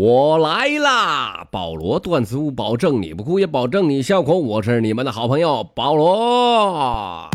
我来啦！保罗段子屋，保证你不哭，也保证你笑口。我是你们的好朋友保罗。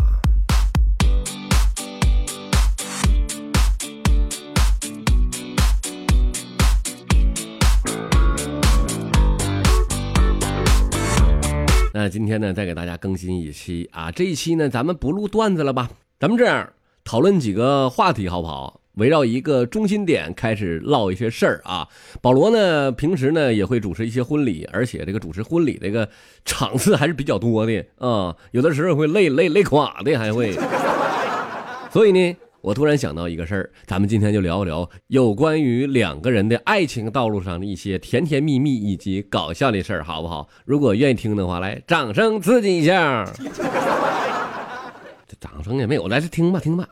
那今天呢，再给大家更新一期啊！这一期呢，咱们不录段子了吧？咱们这样讨论几个话题好不好？围绕一个中心点开始唠一些事儿啊。保罗呢，平时呢也会主持一些婚礼，而且这个主持婚礼这个场次还是比较多的啊。有的时候会累累累垮的，还会。所以呢，我突然想到一个事儿，咱们今天就聊一聊有关于两个人的爱情道路上的一些甜甜蜜蜜以及搞笑的事儿，好不好？如果愿意听的话，来掌声刺激一下。这掌声也没有，来，听吧，听吧。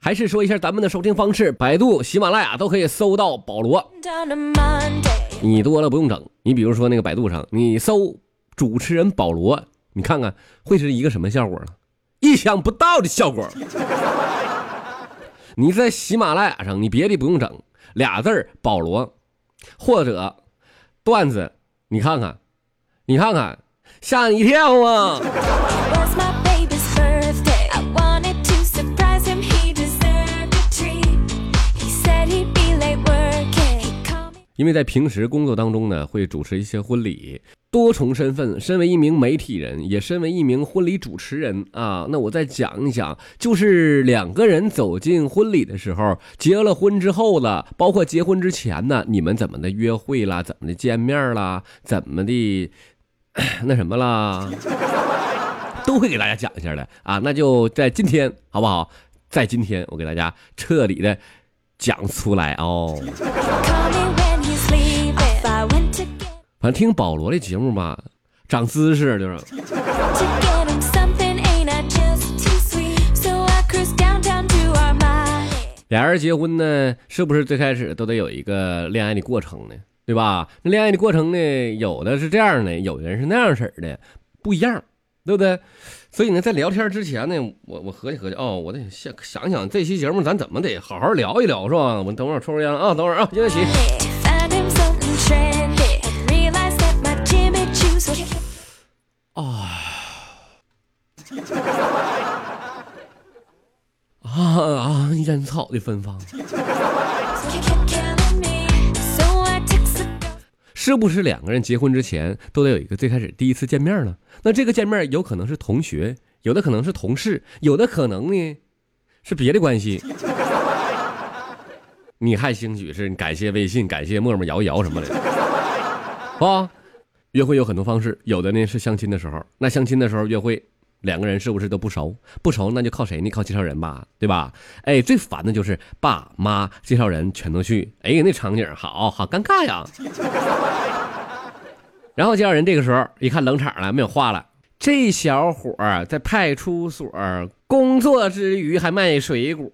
还是说一下咱们的收听方式，百度、喜马拉雅都可以搜到保罗。你多了不用整，你比如说那个百度上，你搜主持人保罗，你看看会是一个什么效果呢？意想不到的效果。你在喜马拉雅上，你别的不用整，俩字儿保罗，或者段子，你看看，你看看，吓你一跳啊！因为在平时工作当中呢，会主持一些婚礼，多重身份，身为一名媒体人，也身为一名婚礼主持人啊。那我再讲一讲，就是两个人走进婚礼的时候，结了婚之后了，包括结婚之前呢，你们怎么的约会啦，怎么的见面啦，怎么的那什么啦，都会给大家讲一下的啊。那就在今天，好不好？在今天，我给大家彻底的讲出来哦。反正听保罗的节目吧，长姿势就是。俩人结婚呢，是不是最开始都得有一个恋爱的过程呢？对吧？那恋爱的过程呢，有的是这样的，有的人是那样式的，不一样，对不对？所以呢，在聊天之前呢，我我合计合计哦，我得想想想这期节目咱怎么得好好聊一聊，是吧？我等会儿抽根烟啊，等会儿啊，现在啊啊啊！烟草的芬芳，是不是两个人结婚之前都得有一个最开始第一次见面呢？那这个见面有可能是同学，有的可能是同事，有的可能呢是别的关系。你还兴许是感谢微信，感谢陌陌摇一摇什么的，啊？约会有很多方式，有的呢是相亲的时候，那相亲的时候约会，两个人是不是都不熟？不熟那就靠谁呢？靠介绍人吧，对吧？哎，最烦的就是爸妈介绍人全都去，哎，那场景好好尴尬呀。然后介绍人这个时候一看冷场了，没有话了。这小伙在派出所工作之余还卖水果。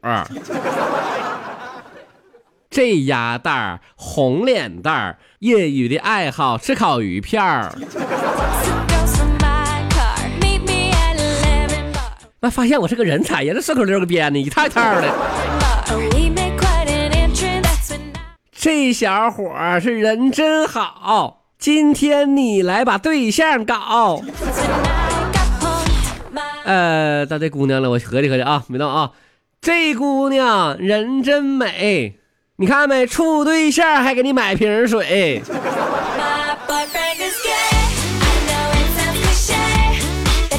这鸭蛋儿红脸蛋儿，业余的爱好吃烤鱼片儿。那发现我是个人才呀，这顺口溜给编的一套一套的。这小伙儿是人真好，今天你来把对象搞。呃，到这姑娘了，我合计合计啊，没动啊。这姑娘人真美。你看没处对象还给你买瓶水。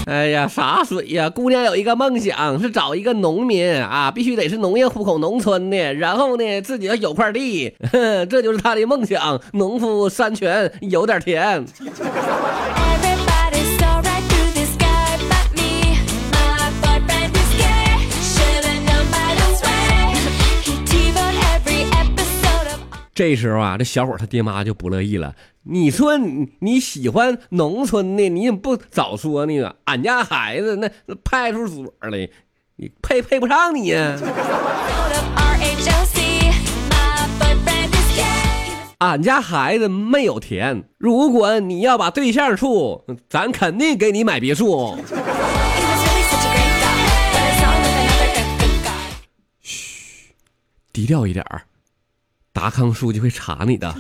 哎呀，啥水呀？姑娘有一个梦想是找一个农民啊，必须得是农业户口农村的，然后呢自己要有块地，这就是她的梦想。农夫山泉有点甜。这时候啊，这小伙他爹妈就不乐意了。你说你喜欢农村的，你怎么不早说呢？俺家孩子那派出所里，你配配不上你呀。俺家孩子没有田，如果你要把对象处，咱肯定给你买别墅。低调一点儿，达康书记会查你的。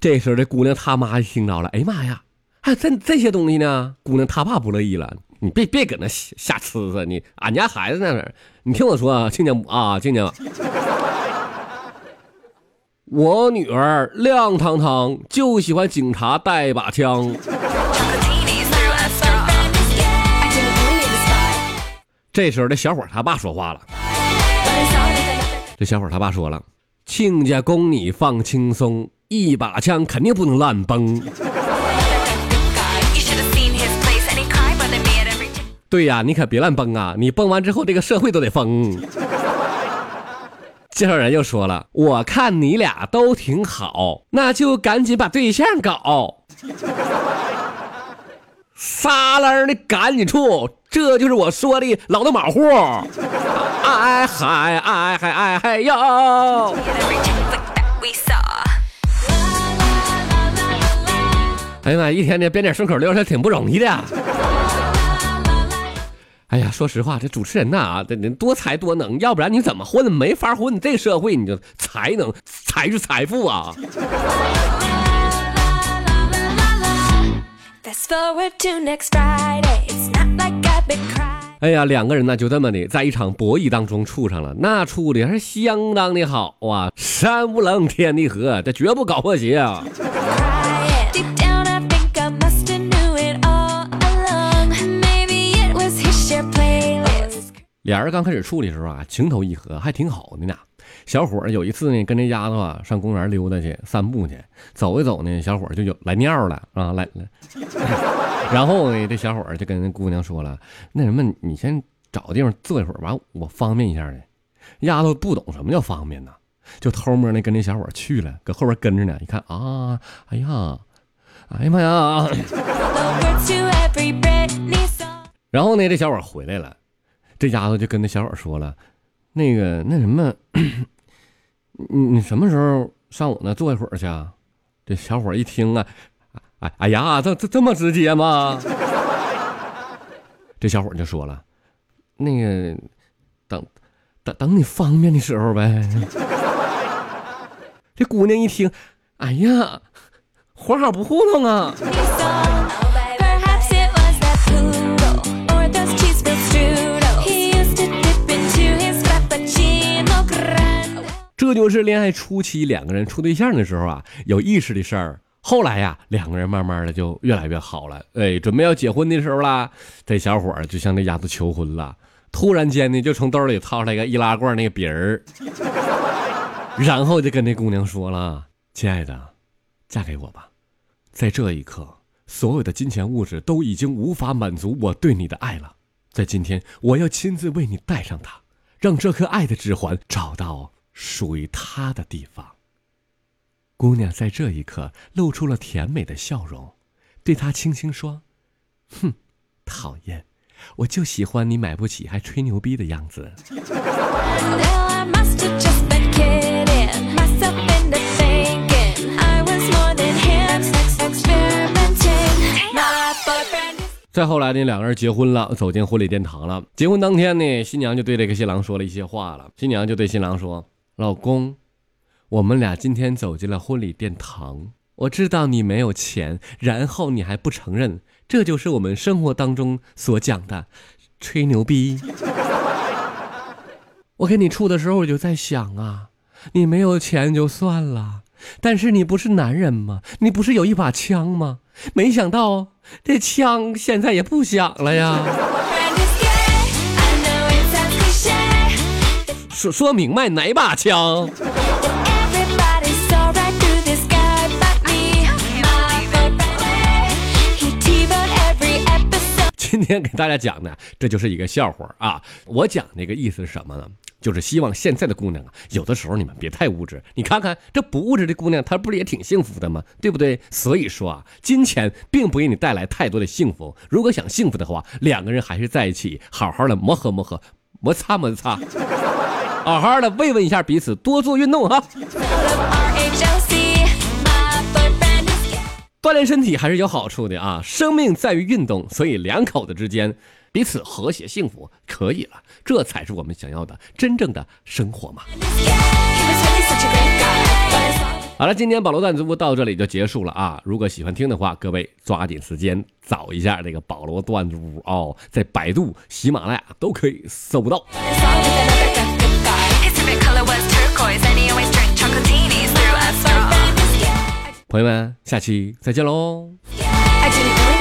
这时候，这姑娘她妈就听着了，哎妈呀，还，这这些东西呢？姑娘她爸不乐意了，你别别搁那瞎瞎吃吃，你俺家孩子在哪儿？你听我说啊，亲家母啊，亲家，我女儿亮堂堂，就喜欢警察带把枪。这时候，这小伙他爸说话了。这小伙他爸说了，亲家供你放轻松，一把枪肯定不能乱崩。对呀，你可别乱崩啊！你崩完之后，这个社会都得疯。介绍人又说了，我看你俩都挺好，那就赶紧把对象搞。撒楞的赶紧处，这就是我说的老的马虎。哎嗨哎嗨哎嗨哟！哎呀妈，一天天编点顺口溜，这挺不容易的。哎呀，说实话，这主持人呐，这人多才多能，要不然你怎么混？没法混。这社会，你就才能才是财富啊！Fast forward to next Friday. It's not like I've been crying. 哎呀，两个人呢就这么的在一场博弈当中处上了，那处的还是相当的好啊！山无棱，天地合，这绝不搞破鞋啊！Deep down, I think I must have knew it all along. Maybe it was his share playlist. 俩人刚开始处的时候啊，情投意合，还挺好的呢。小伙儿有一次呢，跟这丫头啊上公园溜达去散步去，走一走呢，小伙儿就有来尿了啊，来来。然后呢，这小伙儿就跟那姑娘说了：“那什么，你先找个地方坐一会儿，完我方便一下呢。”丫头不懂什么叫方便呢，就偷摸的跟这小伙儿去了，搁后边跟着呢。一看啊，哎呀，哎呀妈呀.然后呢，这小伙儿回来了，这丫头就跟那小伙儿说了：“那个那什么，你你什么时候上我那坐一会儿去啊？”这小伙一听啊，哎哎呀，这这这么直接吗？这小伙就说了：“那个等等等你方便的时候呗。”这姑娘一听，哎呀，活好不糊弄啊！这就是恋爱初期两个人处对象的时候啊，有意识的事儿。后来呀，两个人慢慢的就越来越好了。哎，准备要结婚的时候啦，这小伙儿就向这丫头求婚了。突然间呢，就从兜里掏出来个易拉罐那个饼儿，然后就跟那姑娘说了：“亲爱的，嫁给我吧。”在这一刻，所有的金钱物质都已经无法满足我对你的爱了。在今天，我要亲自为你戴上它，让这颗爱的指环找到属于他的地方。姑娘在这一刻露出了甜美的笑容，对他轻轻说：“哼，讨厌，我就喜欢你买不起还吹牛逼的样子。Well, I must have just been kidding myself into thinking I was more than him. Sex experimenting. My boyfriend ”再后来呢，两个人结婚了，走进婚礼殿堂了。结婚当天呢，新娘就对这个新郎说了一些话了。新娘就对新郎说：“老公，我们俩今天走进了婚礼殿堂。我知道你没有钱，然后你还不承认，这就是我们生活当中所讲的吹牛逼。我跟你处的时候，我就在想啊，你没有钱就算了，但是你不是男人吗？你不是有一把枪吗？没想到这枪现在也不响了呀！说说明白哪把枪.今天给大家讲的，这就是一个笑话啊！我讲那个意思是什么呢？就是希望现在的姑娘啊，有的时候你们别太物质。你看看这不物质的姑娘，她不是也挺幸福的吗？对不对？所以说啊，金钱并不给你带来太多的幸福。如果想幸福的话，两个人还是在一起，好好的磨合磨合，摩擦摩擦，好好的慰问一下彼此，多做运动哈。锻炼身体还是有好处的啊！生命在于运动，所以两口子之间彼此和谐幸福，可以了，这才是我们想要的真正的生活嘛。好了，今天保罗段子屋到这里就结束了啊！如果喜欢听的话，各位抓紧时间找一下这个保罗段子屋哦，在百度、喜马拉雅都可以搜到。朋友们下期再见喽爱